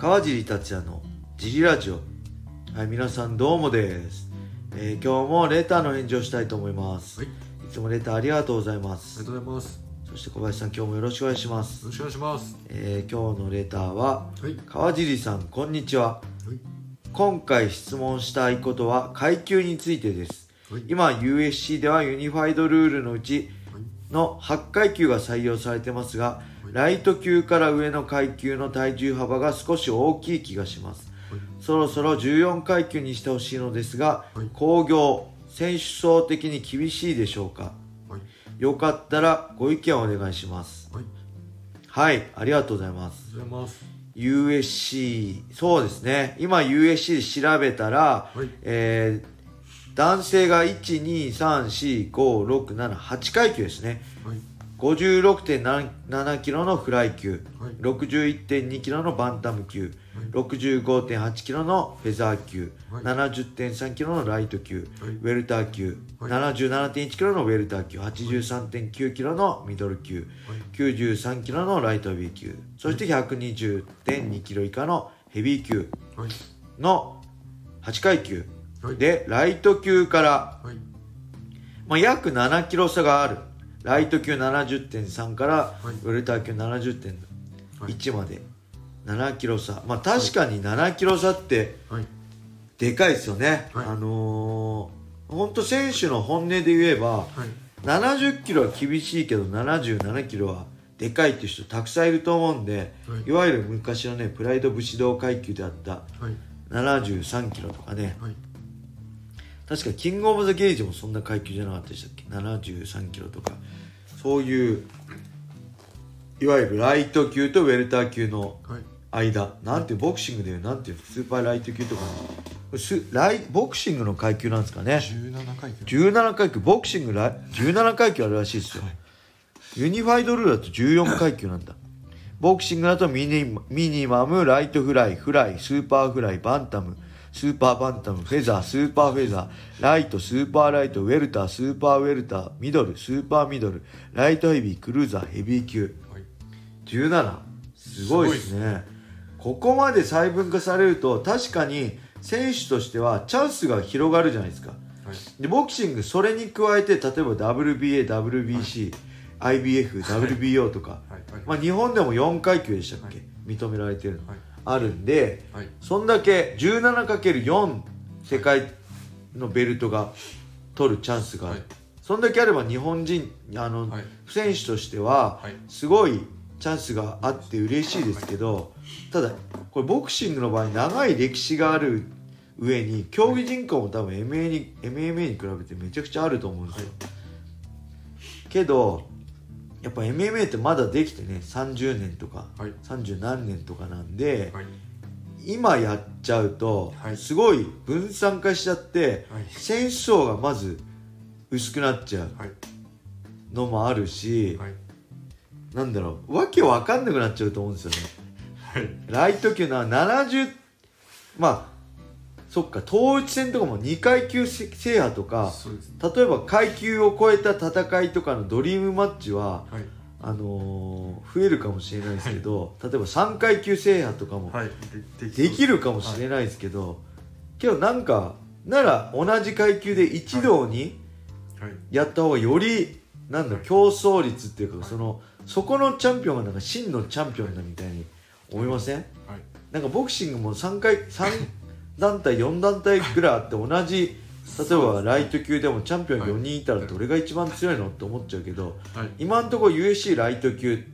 川尻達也のジリラジオはい皆さんどうもです、えー今日もレターの返事をしたいと思います、はいい、つもレターありがとうございまありすがとうございます。そして小林さん今日もよろしくお願いします、よろしくお願いします。えー今日のレターははい。川尻さんこんにちははい。今回質問したいことは階級についてですはい。今 USC ではユニファイドルールのうちの8階級が採用されてますがライト級から上の階級の体重幅が少し大きい気がします。はい。そろそろ14階級にしてほしいのですがはい。興行選手層的に厳しいでしょうか？はい。よかったらご意見をお願いします。はい。はいありがとうございます。USC そうですね。今 USC で調べたら、はい。えー男性が1234567階級ですね。はい。56.7キロのフライ級、はい。61.2キロのバンタム級、65.8キロのフェザー級、はい。70.3キロのライト級、はい。ウェルター級、はい。77.1キロのウェルター級、83.9キロのミドル級、93キロのライトヘビー級、そして120.2キロ以下のヘビー級はい。の8階級、はい。で、ライト級からはい。まあ、約7キロ差があるライト級70.3から、はいウェルター級はい70.1まで、7キロ差まあ確かに7キロ差ってはい。でかいですよね、はいあのー、本当選手の本音で言えばはい。70キロは厳しいけど77キロはでかいっていう人たくさんいると思うんで、はいいわゆる昔のねプライド武士道階級であったはい。73キロとかねはい。確かキングオブザケージもそんな階級じゃなかったでしたっけ？73キロとか。そういういわゆるライト級とウェルター級のはい。間。なんていうボクシングでいうなんていうスーパーライト級とか。すライボクシングの階級なんですかね。十七階級。17階級。ボクシングライ17階級あるらしいですよ、ユニファイドルールだと14階級なんだ。ボクシングだとミニミニマムライトフライフライスーパーフライバンタムスーパーバンタムフェザースーパーフェザーライトスーパーライトウェルタースーパーウェルターミドルスーパーミドルライトヘビークルーザーヘビー級。はい。17すごいですね。ここまで細分化されると確かに選手としてはチャンスが広がるじゃないですか。はい。でボクシングそれに加えて例えば WBA、WBC、IBF、WBO とか、はい。はい。まあ、日本でも4階級でしたっけ、認められてるの、はいあるんではい。そんだけ 17×4 世界のベルトが取るチャンスがある、はい。そんだけあれば日本人あの、はい。選手としてははい。すごいチャンスがあって嬉しいですけどただこれボクシングの場合長い歴史がある上に競技人口も多分 MMA に MMA に比べてめちゃくちゃあると思うんですよ、けどやっぱ MMA ってまだできてね30年とかはい。30何年とかなんで、はい。今やっちゃうと、はいすごい分散化しちゃってはい。選手層がまず薄くなっちゃうはい。のもあるし、はい。なんだろうわけわかんなくなっちゃうと思うんですよねはい。ライト級な70まあそっか統一戦とかも2階級制覇とかそうです。例えば階級を超えた戦いとかのドリームマッチははい。あのー増えるかもしれないですけど、例えば3階級制覇とかもはい。できるかもしれないですけど、けどなんかなら同じ階級で一堂にはい。やった方がよりなんだ競争率っていうかそのそこのチャンピオンがなんか真のチャンピオンだみたいに思いません？はい。なんかボクシングも3回3団体4団体ぐらいあって同じ例えばライト級でもチャンピオン4人いたらどれが一番強いのって思っちゃうけどはい。今のところ USC ライト級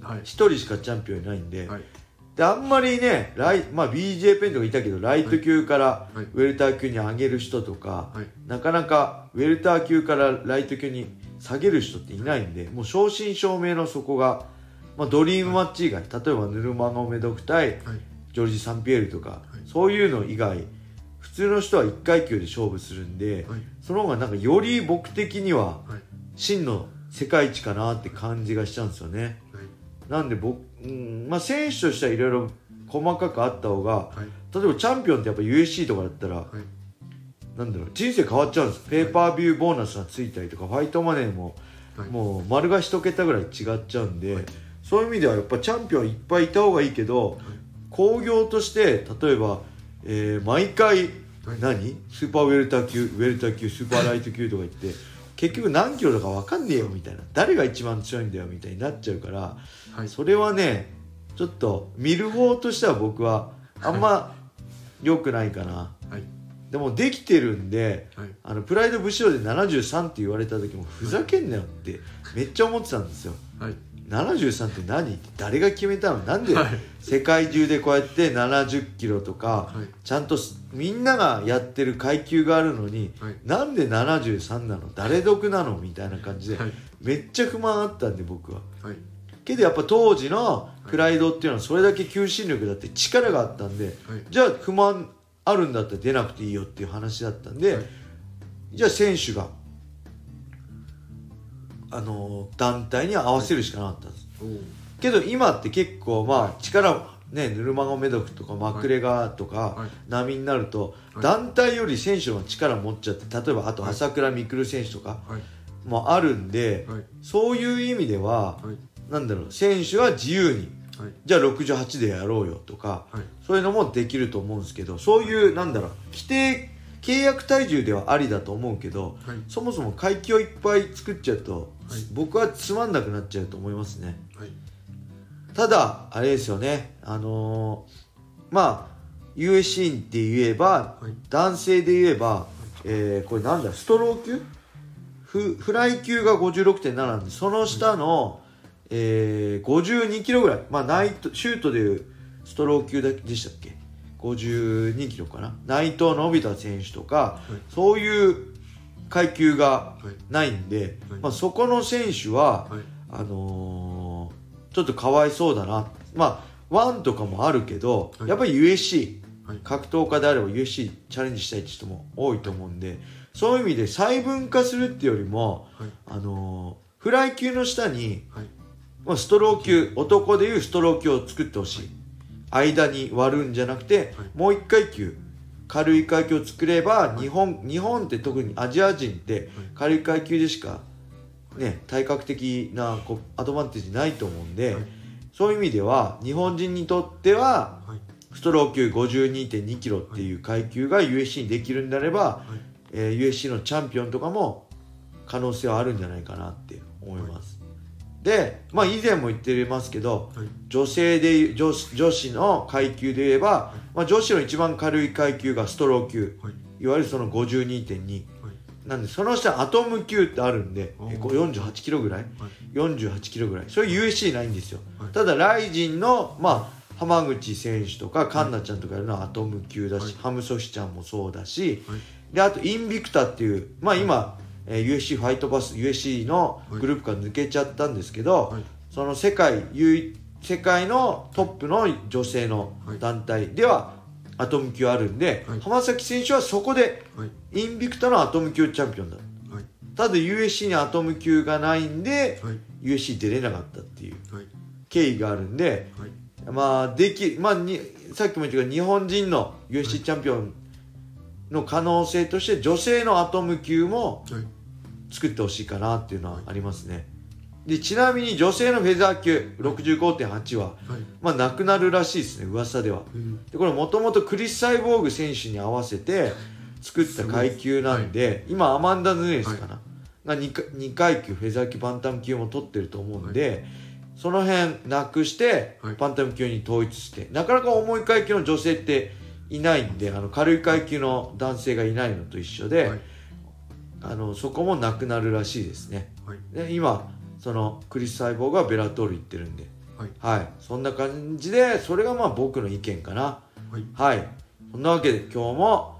はい1。人しかチャンピオンいないんで,、はい。であんまりねライ、まあ、BJ ペンとかいたけどライト級からはいウェルター級に上げる人とか、はい。なかなかウェルター級からライト級に下げる人っていないんでもう正真正銘のそこが、まあ、ドリームマッチ以外例えばヌルマゴメドク対はい。ジョルジ・サンピエールとか、いそういうの以外普通の人は1階級で勝負するんで、はい。その方がなんかより僕的にははい。真の世界一かなって感じがしちゃうんですよねはい。なんで僕、うんまあ、選手としてはいろいろ細かくあった方がはい。例えばチャンピオンってやっぱ USC とかだったら、はい。なんだろう人生変わっちゃうんですペーパービューボーナスがついたりとかファイトマネーもはい。もう丸が一桁ぐらい違っちゃうんで、はいそういう意味ではやっぱチャンピオンいっぱいいた方がいいけど、興行として例えば、えー毎回はい何？スーパーウェルター級ウェルター級スーパーライト級とか言って結局何キロだか分かんねえよみたいな。誰が一番強いんだよみたいになっちゃうからはい。それはねちょっと見る方としては僕はあんま 良くないかな。はい。でもできてるんではい。あのプライド武士道で73って言われた時もふざけんなよってめっちゃ思ってたんですよ。はい73って何？って誰が決めたの？なんではい。世界中でこうやって70キロとかはい。ちゃんとすみんながやってる階級があるのにはい。なんで73なの？誰得なの？みたいな感じではい。めっちゃ不満あったんで僕は。はい。けどやっぱ当時のプライドっていうのはそれだけ求心力だって力があったんではい。じゃあ不満あるんだったら出なくていいよっていう話だったんで、はい。じゃあ選手があの団体に合わせるしかなかったんです。けど今って結構まあ力ねヌルマゴメドフとかマクレガーとかはい。並みになるとはい。団体より選手の力持っちゃって例えばあとはい。朝倉未来選手とかはい。もあるんではい。そういう意味でははい。なんだろう選手は自由にはい。じゃあ68でやろうよとかはい。そういうのもできると思うんですけどそういうなんだろう規定契約体重ではありだと思うけどはい。そもそも階級をいっぱい作っちゃうと、はい。僕はつまんなくなっちゃうと思いますね。はい。ただあれですよね。あのーまあ USC って言えば、はい。男性で言えば、えーこれなんだストロー級？フフライ級が56.7なんでその下の、えー、52キロぐらい。まあナイトシュートでいうストロー級だでしたっけ？52キロかな？内藤のび太選手とか、い。そういう階級がはいないんで、はい。まあ、そこの選手は、はい。あのーちょっとかわいそうだな。まあワンとかもあるけど、はい。やっぱり USC はい。格闘家であれば USC チャレンジしたいって人も多いと思うんでそういう意味で細分化するっていうよりも、はい。あのーフライ級の下に、はい。まあ、ストロー級男でいうストロー級を作ってほしい間に割るんじゃなくて、はい。もう一階級軽い階級を作れば、日本日本って特にアジア人って軽い階級でしか、ね、体格的なこうアドバンテージないと思うんで、はい。そういう意味では日本人にとってははい。ストロー級52.2キロっていう階級が USC にできるんであれば、はい。えー USC のチャンピオンとかも可能性はあるんじゃないかなって思います、で、まあ、以前も言ってますけどはい。女性で女子女子の階級で言えば、まあ、女子の一番軽い階級がストロー級。はい。いわゆるその52.2はい。なんでその下アトム級ってあるんでおー。えこう48キロぐらい？はい。48キロぐらい。それ USC ないんですよ、はい。ただライジンのまあ浜口選手とか環奈ちゃんとかやるのはアトム級だし、はい。ハムソシちゃんもそうだしはい。であとインビクタっていうまあ今、えー USC ファイトパス USC のグループから抜けちゃったんですけど、はい。その世界唯世界のトップの女性の団体。ではアトム級あるんで、はい。浜崎選手はそこではい。インビクタのアトム級チャンピオンだ。はい。ただ USC にアトム級がないんではい。USC 出れなかったっていうはい。経緯があるんではい。まあできまあにさっきも言ったけど日本人の USC チャンピオンの可能性として女性のアトム級もはい作ってほしいかなっていうのはありますね。でちなみに女性のフェザー級65.8ははい。まあなくなるらしいですね噂では。うん。でこれもともとクリス・サイボーグ選手に合わせて作った階級なんで、今アマンダ・ヌネスかな、が 2, か2階級フェザー級バンタム級も取ってると思うんで、その辺なくして、はい。バンタム級に統一してなかなか重い階級の女性っていないんであの軽い階級の男性がいないのと一緒で、はいあのそこもなくなるらしいですね。はい。で今そのクリス・サイボーグはベラトール行ってるんで。はい。はい。そんな感じでそれがまあ僕の意見かな。はい。はい。そんなわけで今日も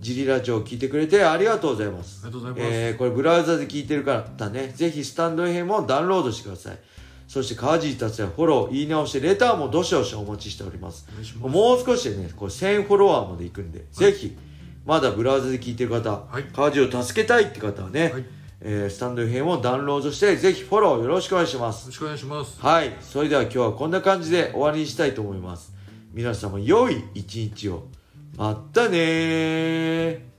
ジリラジオを聞いてくれてありがとうございます。ありがとうございます。えーこれブラウザで聞いてる方ね、ぜひスタンド FM をダウンロードしてください。そして川尻達也フォロー、言い直して、レターもどしどしお待ちしております。ます。もう少しでね、これ1000フォロワーまで行くんで、ぜひ、まだブラウザで聞いてる方、はい川尻を助けたいって方はね、はいえースタンド FM をダウンロードして、ぜひフォローよろしくお願いしますよ。ろしくお願いしますはい。それでは今日はこんな感じで終わりにしたいと思います。皆様良い一日を。まったねー。